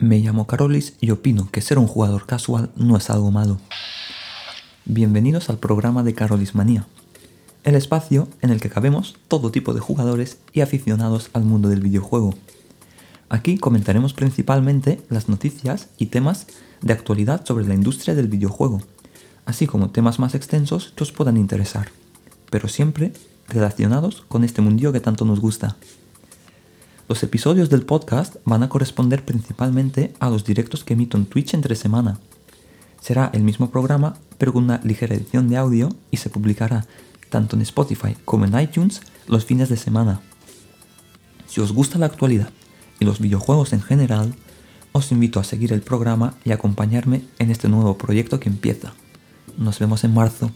Me llamo Carolis y opino que ser un jugador casual no es algo malo. Bienvenidos al programa de Carolis Manía, el espacio en el que cabemos todo tipo de jugadores y aficionados al mundo del videojuego. Aquí comentaremos principalmente las noticias y temas de actualidad sobre la industria del videojuego, así como temas más extensos que os puedan interesar, pero siempre relacionados con este mundillo que tanto nos gusta. Los episodios del podcast van a corresponder principalmente a los directos que emito en Twitch entre semana. Será el mismo programa, pero con una ligera edición de audio y se publicará tanto en Spotify como en iTunes los fines de semana. Si os gusta la actualidad y los videojuegos en general, os invito a seguir el programa y acompañarme en este nuevo proyecto que empieza. Nos vemos en marzo.